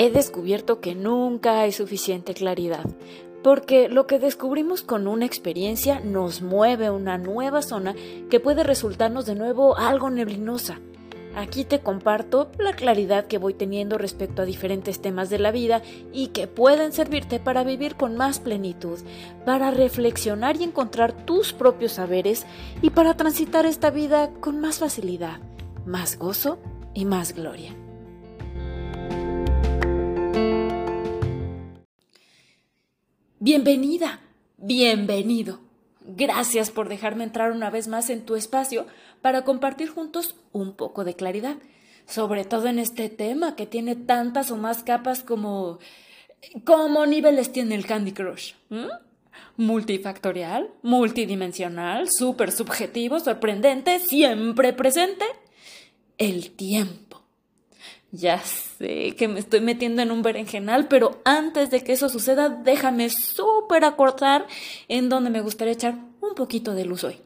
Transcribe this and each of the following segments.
he descubierto que nunca hay suficiente claridad, porque lo que descubrimos con una experiencia nos mueve a una nueva zona que puede resultarnos de nuevo algo neblinosa. Aquí te comparto la claridad que voy teniendo respecto a diferentes temas de la vida y que pueden servirte para vivir con más plenitud, para reflexionar y encontrar tus propios saberes y para transitar esta vida con más facilidad, más gozo y más gloria. Bienvenida, bienvenido. Gracias por dejarme entrar una vez más en tu espacio para compartir juntos un poco de claridad, sobre todo en este tema que tiene tantas o más capas como... ¿Cómo niveles tiene el Candy Crush? Multifactorial, multidimensional, súper subjetivo, sorprendente, siempre presente. El tiempo. Ya sé que me estoy metiendo en un berenjenal, pero antes de que eso suceda, déjame súper acortar en donde me gustaría echar un poquito de luz hoy.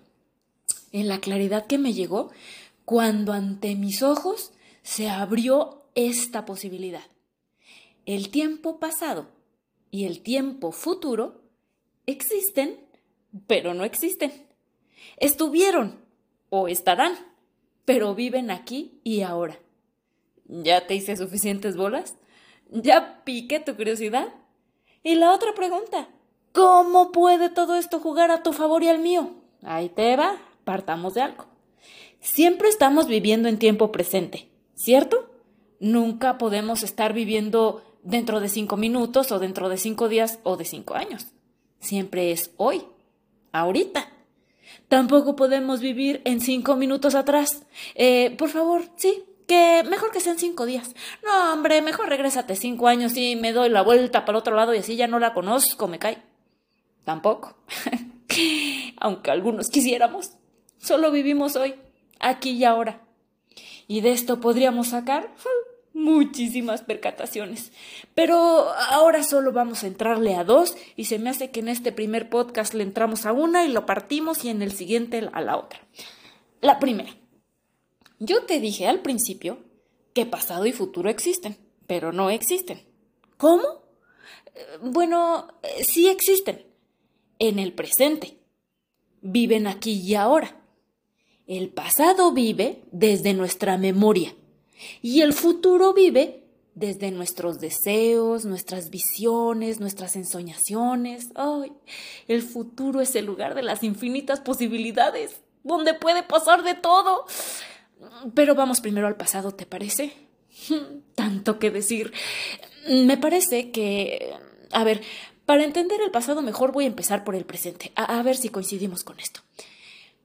En la claridad que me llegó cuando ante mis ojos se abrió esta posibilidad. El tiempo pasado y el tiempo futuro existen, pero no existen. Estuvieron o estarán, pero viven aquí y ahora. ¿Ya te hice suficientes bolas? ¿Ya piqué tu curiosidad? Y la otra pregunta, ¿cómo puede todo esto jugar a tu favor y al mío? Ahí te va, partamos de algo. Siempre estamos viviendo en tiempo presente, ¿cierto? Nunca podemos estar viviendo dentro de cinco minutos o dentro de cinco días o de cinco años. Siempre es hoy, ahorita. Tampoco podemos vivir en cinco minutos atrás. Eh, por favor, sí, que mejor que sean cinco días. No, hombre, mejor regrésate cinco años y me doy la vuelta para otro lado y así ya no la conozco, me cae. Tampoco. Aunque algunos quisiéramos. Solo vivimos hoy, aquí y ahora. Y de esto podríamos sacar muchísimas percataciones. Pero ahora solo vamos a entrarle a dos y se me hace que en este primer podcast le entramos a una y lo partimos y en el siguiente a la otra. La primera. Yo te dije al principio que pasado y futuro existen, pero no existen. ¿Cómo? Bueno, sí existen. En el presente. Viven aquí y ahora. El pasado vive desde nuestra memoria y el futuro vive desde nuestros deseos, nuestras visiones, nuestras ensoñaciones. ¡Ay! El futuro es el lugar de las infinitas posibilidades, donde puede pasar de todo. Pero vamos primero al pasado, ¿te parece? Tanto que decir. Me parece que... A ver, para entender el pasado mejor voy a empezar por el presente, a, ver si coincidimos con esto.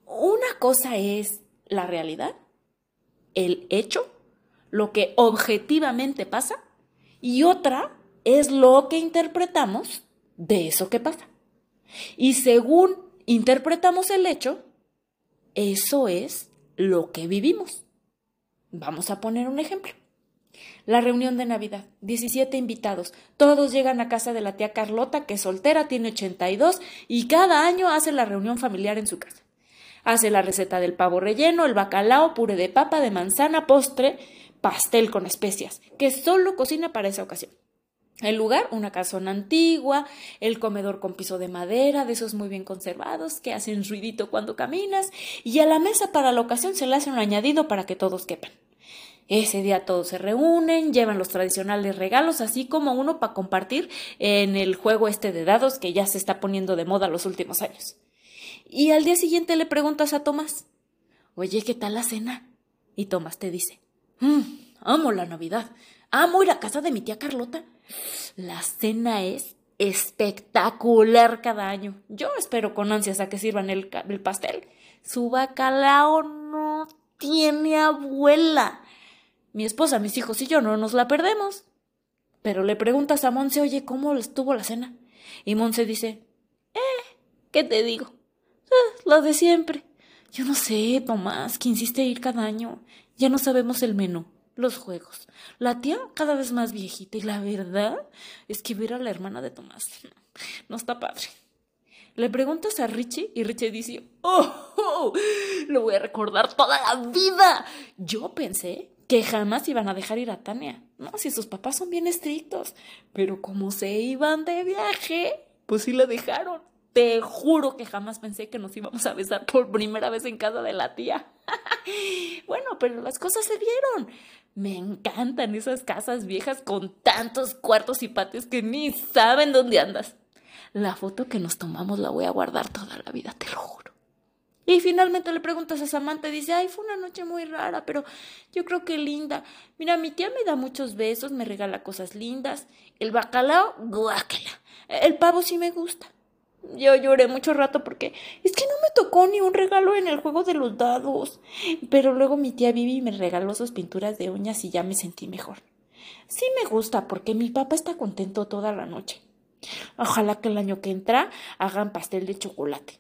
Una cosa es la realidad, el hecho, lo que objetivamente pasa, y otra es lo que interpretamos de eso que pasa. Y según interpretamos el hecho, eso es lo que vivimos. Vamos a poner un ejemplo. La reunión de Navidad, 17 invitados, todos llegan a casa de la tía Carlota, que es soltera, tiene 82 y cada año hace la reunión familiar en su casa. Hace la receta del pavo relleno, el bacalao, puré de papa, de manzana, postre, pastel con especias, que solo cocina para esa ocasión. El lugar, una casona antigua, el comedor con piso de madera, de esos muy bien conservados, que hacen ruidito cuando caminas, y a la mesa para la ocasión se le hace un añadido para que todos quepan. Ese día todos se reúnen, llevan los tradicionales regalos, así como uno para compartir en el juego este de dados que ya se está poniendo de moda los últimos años. Y al día siguiente le preguntas a Tomás, oye, ¿qué tal la cena? Y Tomás te dice, mmm, amo la Navidad, amo ir a casa de mi tía Carlota. La cena es espectacular cada año. Yo espero con ansias a que sirvan el, pastel. Su bacalao no tiene abuela. Mi esposa, mis hijos y yo no nos la perdemos. Pero le preguntas a Monse, oye, ¿cómo estuvo la cena? Y Monse dice, eh, ¿qué te digo? Eh, lo de siempre. Yo no sé, Tomás, que insiste ir cada año. Ya no sabemos el menú los juegos. La tía cada vez más viejita y la verdad es que ver a la hermana de Tomás no está padre. Le preguntas a Richie y Richie dice, oh, oh, lo voy a recordar toda la vida. Yo pensé que jamás iban a dejar ir a Tania. No, si sus papás son bien estrictos. Pero como se iban de viaje, pues sí la dejaron. Te juro que jamás pensé que nos íbamos a besar por primera vez en casa de la tía. bueno, pero las cosas se dieron. Me encantan esas casas viejas con tantos cuartos y patios que ni saben dónde andas. La foto que nos tomamos la voy a guardar toda la vida, te lo juro. Y finalmente le preguntas a Samantha y dice, ay, fue una noche muy rara, pero yo creo que linda. Mira, mi tía me da muchos besos, me regala cosas lindas. El bacalao, guácala. El pavo sí me gusta. Yo lloré mucho rato porque es que no me tocó ni un regalo en el juego de los dados. Pero luego mi tía Vivi me regaló sus pinturas de uñas y ya me sentí mejor. Sí me gusta porque mi papá está contento toda la noche. Ojalá que el año que entra hagan pastel de chocolate.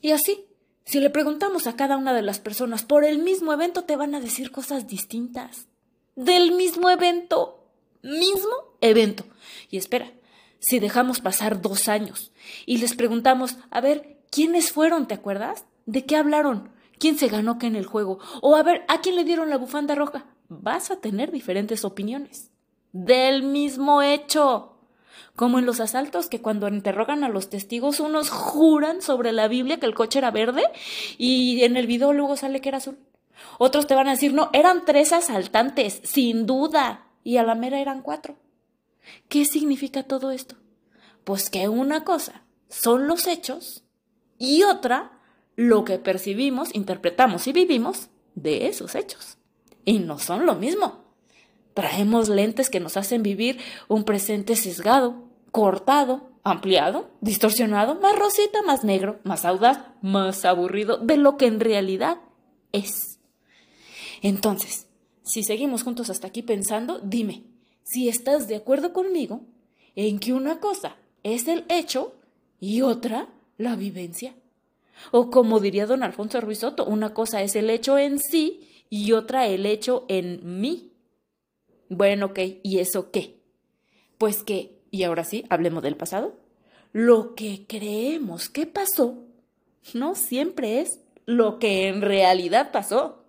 Y así, si le preguntamos a cada una de las personas por el mismo evento, te van a decir cosas distintas. Del mismo evento. Mismo evento. Y espera, si dejamos pasar dos años y les preguntamos, a ver, ¿quiénes fueron? ¿Te acuerdas? ¿De qué hablaron? ¿Quién se ganó qué en el juego? O a ver, ¿a quién le dieron la bufanda roja? Vas a tener diferentes opiniones. Del mismo hecho como en los asaltos que cuando interrogan a los testigos unos juran sobre la Biblia que el coche era verde y en el video luego sale que era azul. Otros te van a decir, no, eran tres asaltantes, sin duda, y a la mera eran cuatro. ¿Qué significa todo esto? Pues que una cosa son los hechos y otra lo que percibimos, interpretamos y vivimos de esos hechos. Y no son lo mismo. Traemos lentes que nos hacen vivir un presente sesgado, cortado, ampliado, distorsionado, más rosita, más negro, más audaz, más aburrido de lo que en realidad es. Entonces, si seguimos juntos hasta aquí pensando, dime si estás de acuerdo conmigo en que una cosa es el hecho y otra la vivencia. O como diría don Alfonso Ruizotto, una cosa es el hecho en sí y otra el hecho en mí. Bueno, ok, ¿y eso qué? Pues que, y ahora sí, hablemos del pasado, lo que creemos que pasó no siempre es lo que en realidad pasó.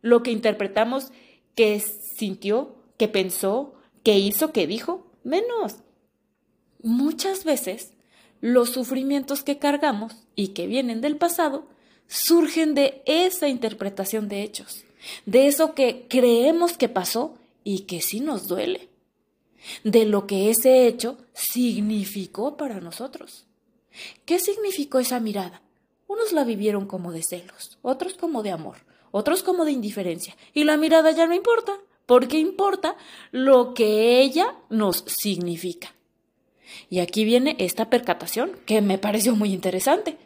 Lo que interpretamos que sintió, que pensó, que hizo, que dijo, menos. Muchas veces los sufrimientos que cargamos y que vienen del pasado surgen de esa interpretación de hechos, de eso que creemos que pasó y que sí nos duele, de lo que ese hecho significó para nosotros. ¿Qué significó esa mirada? Unos la vivieron como de celos, otros como de amor, otros como de indiferencia, y la mirada ya no importa, porque importa lo que ella nos significa. Y aquí viene esta percatación que me pareció muy interesante.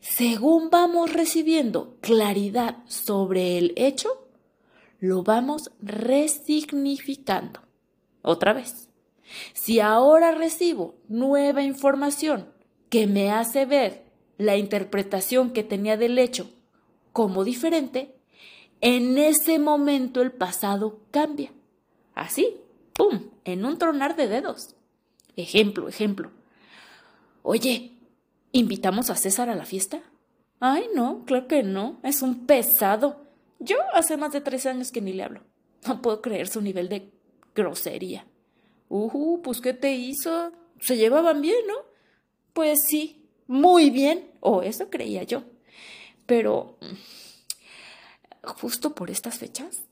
Según vamos recibiendo claridad sobre el hecho, lo vamos resignificando. Otra vez, si ahora recibo nueva información que me hace ver la interpretación que tenía del hecho como diferente, en ese momento el pasado cambia. Así, ¡pum!, en un tronar de dedos. Ejemplo, ejemplo. Oye, ¿invitamos a César a la fiesta? Ay, no, claro que no, es un pesado. Yo hace más de tres años que ni le hablo. No puedo creer su nivel de grosería. Uh, pues ¿qué te hizo? Se llevaban bien, ¿no? Pues sí, muy bien. O eso creía yo. Pero mm, justo por estas fechas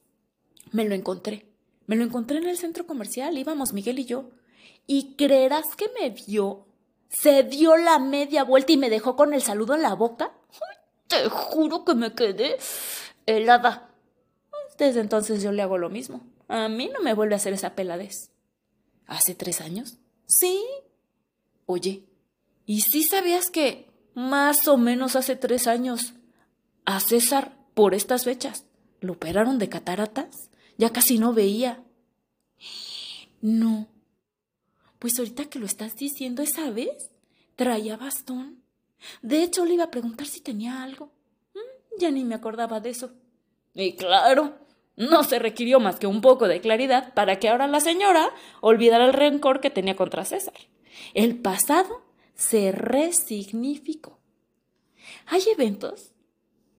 me lo encontré. Me lo encontré en el centro comercial. Íbamos Miguel y yo. ¿Y creerás que me vio? Se dio la media vuelta y me dejó con el saludo en la boca. te juro que me quedé helada. Desde entonces yo le hago lo mismo. A mí no me vuelve a hacer esa peladez. ¿Hace tres años? Sí. Oye, ¿y si sabías que más o menos hace tres años a César, por estas fechas, lo operaron de cataratas? Ya casi no veía. No. Pues ahorita que lo estás diciendo esa vez, traía bastón. De hecho, le iba a preguntar si tenía algo. Ya ni me acordaba de eso. Y claro, no se requirió más que un poco de claridad para que ahora la señora olvidara el rencor que tenía contra César. El pasado se resignificó. Hay eventos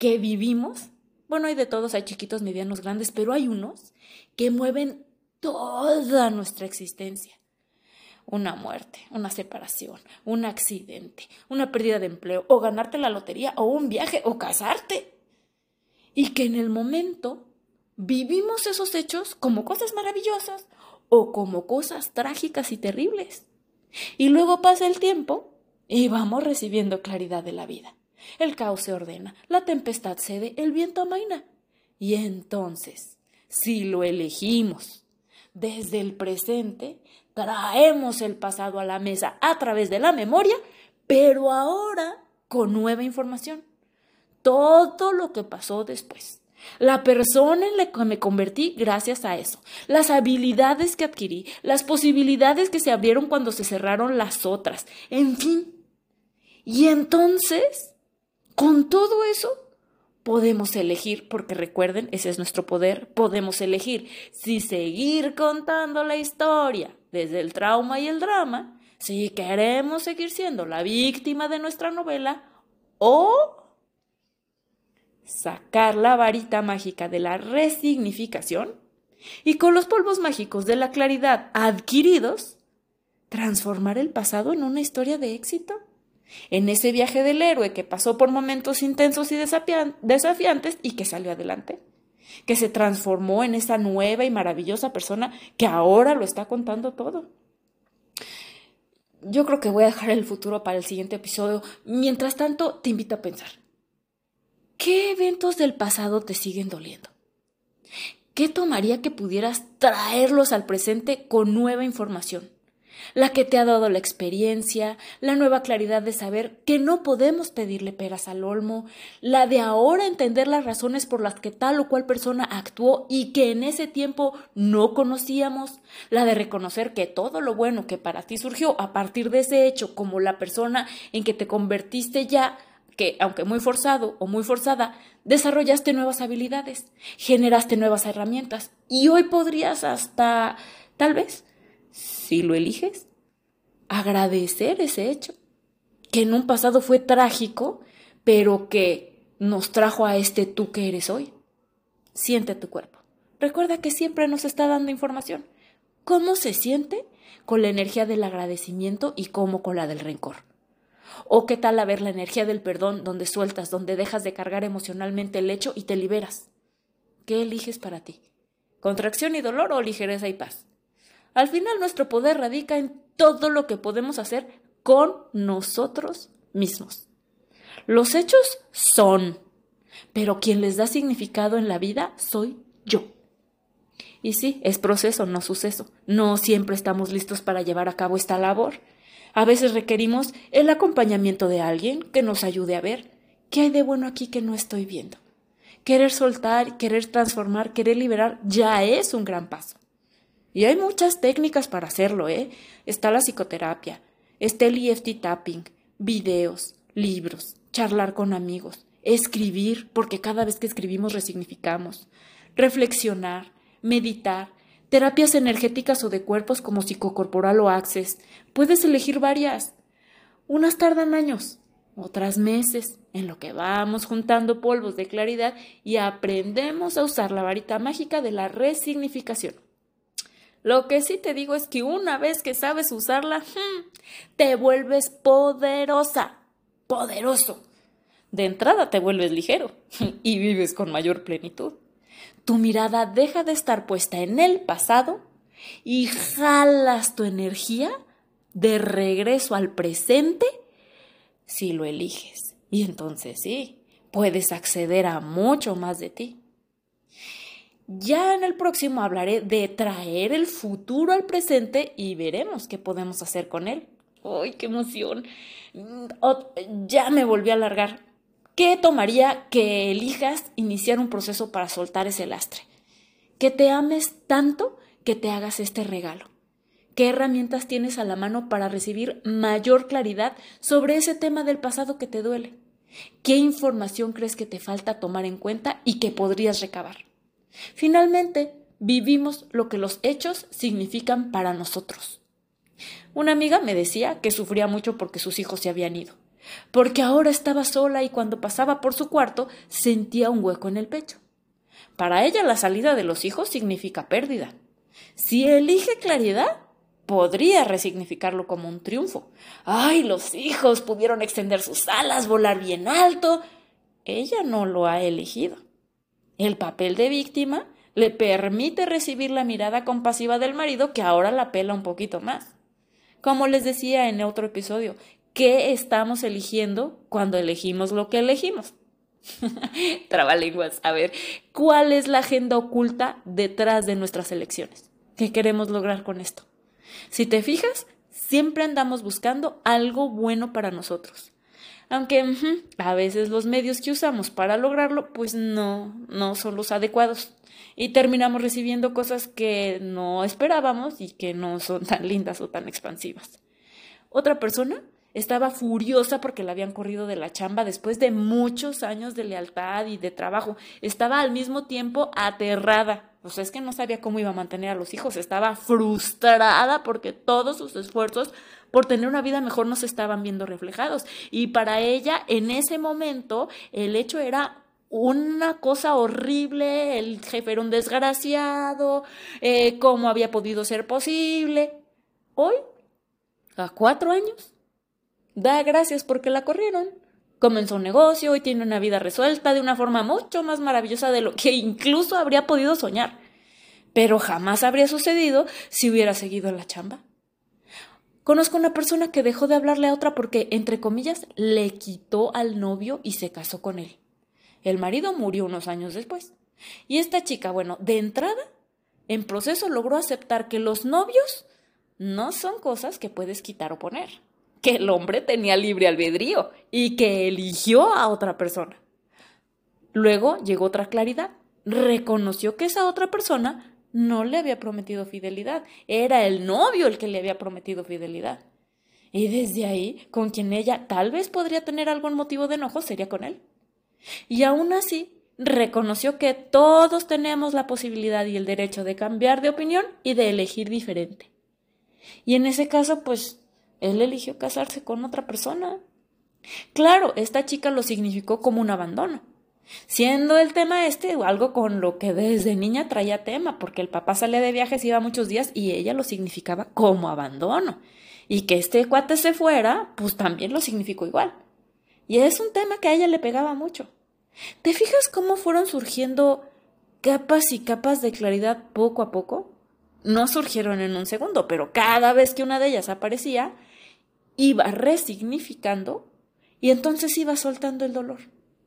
que vivimos Bueno, hay de todos, hay chiquitos, medianos, grandes, pero hay unos que mueven toda nuestra existencia. Una muerte, una separación, un accidente, una pérdida de empleo, o ganarte la lotería, o un viaje, o casarte. Y que en el momento vivimos esos hechos como cosas maravillosas o como cosas trágicas y terribles. Y luego pasa el tiempo y vamos recibiendo claridad de la vida. El caos se ordena, la tempestad cede, el viento amaina. Y entonces, si lo elegimos desde el presente, traemos el pasado a la mesa a través de la memoria, pero ahora con nueva información. Todo lo que pasó después. La persona en la que me convertí gracias a eso, las habilidades que adquirí, las posibilidades que se abrieron cuando se cerraron las otras, en fin. Y entonces, con todo eso, podemos elegir, porque recuerden, ese es nuestro poder, podemos elegir si seguir contando la historia desde el trauma y el drama, si queremos seguir siendo la víctima de nuestra novela o sacar la varita mágica de la resignificación y con los polvos mágicos de la claridad adquiridos, transformar el pasado en una historia de éxito. En ese viaje del héroe que pasó por momentos intensos y desafiantes y que salió adelante, que se transformó en esa nueva y maravillosa persona que ahora lo está contando todo. Yo creo que voy a dejar el futuro para el siguiente episodio. Mientras tanto, te invito a pensar. ¿Qué eventos del pasado te siguen doliendo? ¿Qué tomaría que pudieras traerlos al presente con nueva información? La que te ha dado la experiencia, la nueva claridad de saber que no podemos pedirle peras al olmo, la de ahora entender las razones por las que tal o cual persona actuó y que en ese tiempo no conocíamos, la de reconocer que todo lo bueno que para ti surgió a partir de ese hecho, como la persona en que te convertiste ya, que, aunque muy forzado o muy forzada, desarrollaste nuevas habilidades, generaste nuevas herramientas y hoy podrías hasta, tal vez, si lo eliges, agradecer ese hecho, que en un pasado fue trágico, pero que nos trajo a este tú que eres hoy. Siente tu cuerpo. Recuerda que siempre nos está dando información. ¿Cómo se siente? Con la energía del agradecimiento y cómo con la del rencor. O qué tal a ver la energía del perdón donde sueltas, donde dejas de cargar emocionalmente el hecho y te liberas. ¿Qué eliges para ti? ¿Contracción y dolor o ligereza y paz? Al final nuestro poder radica en todo lo que podemos hacer con nosotros mismos. Los hechos son, pero quien les da significado en la vida soy yo. Y sí, es proceso, no suceso. No siempre estamos listos para llevar a cabo esta labor. A veces requerimos el acompañamiento de alguien que nos ayude a ver qué hay de bueno aquí que no estoy viendo. Querer soltar, querer transformar, querer liberar ya es un gran paso. Y hay muchas técnicas para hacerlo, ¿eh? Está la psicoterapia, está el EFT tapping, videos, libros, charlar con amigos, escribir, porque cada vez que escribimos resignificamos, reflexionar, meditar, terapias energéticas o de cuerpos como psicocorporal o access. Puedes elegir varias. Unas tardan años, otras meses, en lo que vamos juntando polvos de claridad y aprendemos a usar la varita mágica de la resignificación. Lo que sí te digo es que una vez que sabes usarla, hmm, te vuelves poderosa, poderoso. De entrada te vuelves ligero y vives con mayor plenitud tu mirada deja de estar puesta en el pasado y jalas tu energía de regreso al presente si lo eliges. Y entonces sí, puedes acceder a mucho más de ti. Ya en el próximo hablaré de traer el futuro al presente y veremos qué podemos hacer con él. ¡Ay, qué emoción! Mm, ya me volví a alargar. ¿Qué tomaría que elijas iniciar un proceso para soltar ese lastre? Que te ames tanto que te hagas este regalo. ¿Qué herramientas tienes a la mano para recibir mayor claridad sobre ese tema del pasado que te duele? ¿Qué información crees que te falta tomar en cuenta y que podrías recabar? Finalmente, vivimos lo que los hechos significan para nosotros. Una amiga me decía que sufría mucho porque sus hijos se habían ido porque ahora estaba sola y cuando pasaba por su cuarto sentía un hueco en el pecho. Para ella la salida de los hijos significa pérdida. Si elige claridad, podría resignificarlo como un triunfo. ¡Ay, los hijos pudieron extender sus alas, volar bien alto! Ella no lo ha elegido. El papel de víctima le permite recibir la mirada compasiva del marido que ahora la pela un poquito más. Como les decía en otro episodio, ¿qué estamos eligiendo cuando elegimos lo que elegimos? Trabalenguas, a ver, ¿cuál es la agenda oculta detrás de nuestras elecciones? ¿Qué queremos lograr con esto? Si te fijas, siempre andamos buscando algo bueno para nosotros. Aunque a veces los medios que usamos para lograrlo, pues no, no son los adecuados. Y terminamos recibiendo cosas que no esperábamos y que no son tan lindas o tan expansivas. Otra persona estaba furiosa porque la habían corrido de la chamba después de muchos años de lealtad y de trabajo. Estaba al mismo tiempo aterrada. O sea, es que no sabía cómo iba a mantener a los hijos. Estaba frustrada porque todos sus esfuerzos por tener una vida mejor no se estaban viendo reflejados. Y para ella, en ese momento, el hecho era una cosa horrible, el jefe era un desgraciado, eh, cómo había podido ser posible. Hoy, a cuatro años, da gracias porque la corrieron. Comenzó un negocio y tiene una vida resuelta de una forma mucho más maravillosa de lo que incluso habría podido soñar. Pero jamás habría sucedido si hubiera seguido la chamba. Conozco una persona que dejó de hablarle a otra porque, entre comillas, le quitó al novio y se casó con él. El marido murió unos años después. Y esta chica, bueno, de entrada, en proceso logró aceptar que los novios no son cosas que puedes quitar o poner, que el hombre tenía libre albedrío y que eligió a otra persona. Luego llegó otra claridad. Reconoció que esa otra persona no le había prometido fidelidad, era el novio el que le había prometido fidelidad. Y desde ahí, con quien ella tal vez podría tener algún motivo de enojo, sería con él. Y aún así, reconoció que todos tenemos la posibilidad y el derecho de cambiar de opinión y de elegir diferente. Y en ese caso, pues, él eligió casarse con otra persona. Claro, esta chica lo significó como un abandono, Siendo el tema este algo con lo que desde niña traía tema, porque el papá salía de viajes, iba muchos días y ella lo significaba como abandono. Y que este cuate se fuera, pues también lo significó igual. Y es un tema que a ella le pegaba mucho. ¿Te fijas cómo fueron surgiendo capas y capas de claridad poco a poco? No surgieron en un segundo, pero cada vez que una de ellas aparecía, iba resignificando y entonces iba soltando el dolor,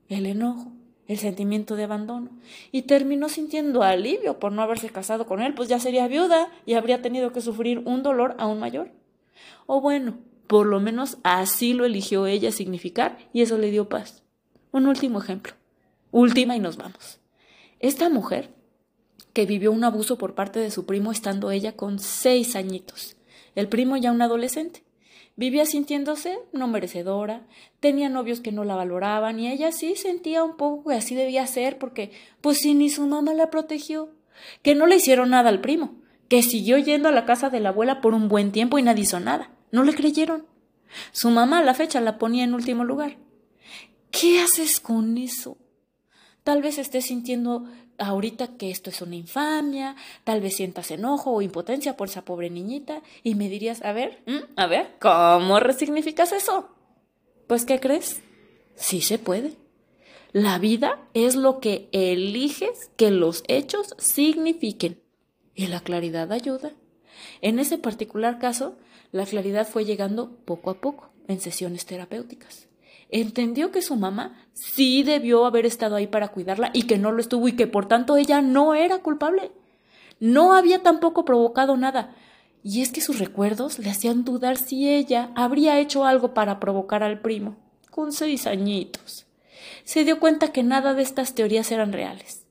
el enojo, el sentimiento de abandono y terminó sintiendo alivio por no haberse casado con él, pues ya sería viuda y habría tenido que sufrir un dolor aún mayor. O bueno, por lo menos así lo eligió ella significar y eso le dio paz. Un último ejemplo. Última y nos vamos. Esta mujer que vivió un abuso por parte de su primo estando ella con seis añitos, el primo ya un adolescente. Vivía sintiéndose no merecedora, tenía novios que no la valoraban y ella sí sentía un poco que así debía ser porque, pues si ni su mamá la protegió, que no le hicieron nada al primo, que siguió yendo a la casa de la abuela por un buen tiempo y nadie hizo nada. No le creyeron. Su mamá a la fecha la ponía en último lugar. ¿Qué haces con eso? Tal vez estés sintiendo ahorita que esto es una infamia, tal vez sientas enojo o impotencia por esa pobre niñita y me dirías, a ver, a ver, ¿cómo resignificas eso? Pues, ¿qué crees? Sí se puede. La vida es lo que eliges que los hechos signifiquen. Y la claridad ayuda. En ese particular caso, la claridad fue llegando poco a poco en sesiones terapéuticas entendió que su mamá sí debió haber estado ahí para cuidarla y que no lo estuvo y que por tanto ella no era culpable. No había tampoco provocado nada. Y es que sus recuerdos le hacían dudar si ella habría hecho algo para provocar al primo, con seis añitos. Se dio cuenta que nada de estas teorías eran reales.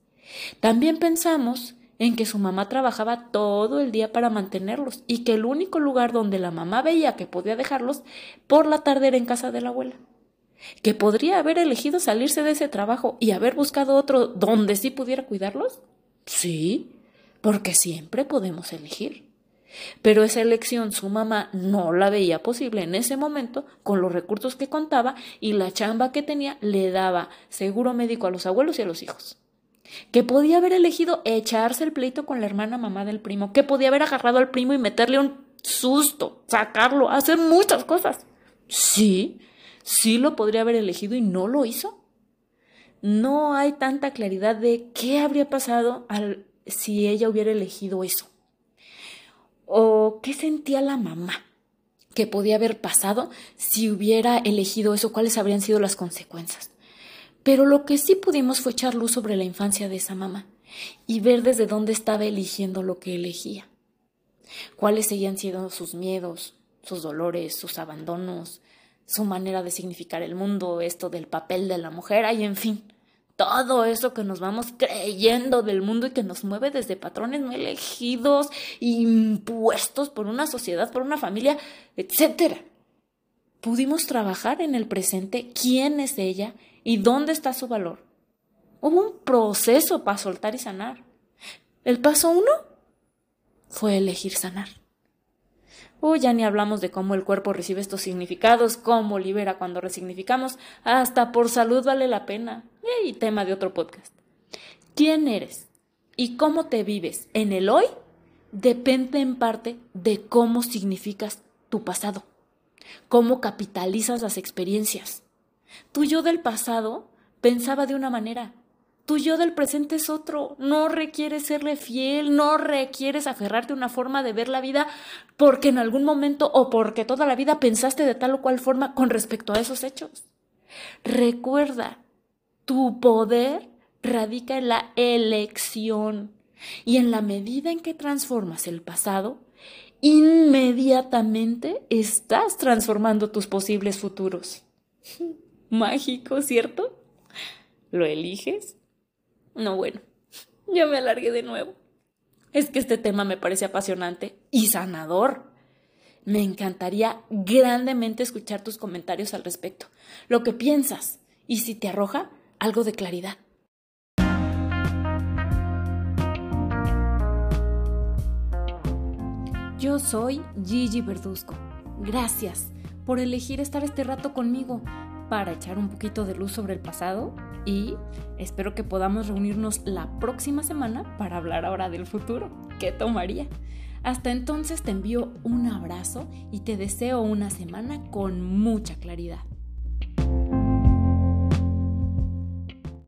También pensamos en que su mamá trabajaba todo el día para mantenerlos y que el único lugar donde la mamá veía que podía dejarlos por la tarde era en casa de la abuela que podría haber elegido salirse de ese trabajo y haber buscado otro donde sí pudiera cuidarlos? Sí, porque siempre podemos elegir. Pero esa elección su mamá no la veía posible en ese momento con los recursos que contaba y la chamba que tenía le daba seguro médico a los abuelos y a los hijos. Que podía haber elegido echarse el pleito con la hermana mamá del primo, que podía haber agarrado al primo y meterle un susto, sacarlo, hacer muchas cosas. Sí, sí lo podría haber elegido y no lo hizo. No hay tanta claridad de qué habría pasado si ella hubiera elegido eso. ¿O qué sentía la mamá que podía haber pasado si hubiera elegido eso? ¿Cuáles habrían sido las consecuencias? Pero lo que sí pudimos fue echar luz sobre la infancia de esa mamá y ver desde dónde estaba eligiendo lo que elegía. Cuáles seguían siendo sus miedos, sus dolores, sus abandonos, su manera de significar el mundo, esto del papel de la mujer, y en fin, todo eso que nos vamos creyendo del mundo y que nos mueve desde patrones no elegidos, impuestos por una sociedad, por una familia, etc. Pudimos trabajar en el presente quién es ella y dónde está su valor. Hubo un proceso para soltar y sanar. El paso uno fue elegir sanar. Uy, ya ni hablamos de cómo el cuerpo recibe estos significados, cómo libera cuando resignificamos, hasta por salud vale la pena. Y tema de otro podcast. ¿Quién eres y cómo te vives en el hoy? Depende en parte de cómo significas tu pasado, cómo capitalizas las experiencias. Tu yo del pasado pensaba de una manera, tu yo del presente es otro. No requieres serle fiel, no requieres aferrarte a una forma de ver la vida porque en algún momento o porque toda la vida pensaste de tal o cual forma con respecto a esos hechos. Recuerda, tu poder radica en la elección y en la medida en que transformas el pasado, inmediatamente estás transformando tus posibles futuros. Mágico, ¿cierto? ¿Lo eliges? No, bueno, yo me alargué de nuevo. Es que este tema me parece apasionante y sanador. Me encantaría grandemente escuchar tus comentarios al respecto, lo que piensas y si te arroja algo de claridad. Yo soy Gigi Verduzco. Gracias por elegir estar este rato conmigo para echar un poquito de luz sobre el pasado y espero que podamos reunirnos la próxima semana para hablar ahora del futuro. ¿Qué tomaría? Hasta entonces te envío un abrazo y te deseo una semana con mucha claridad.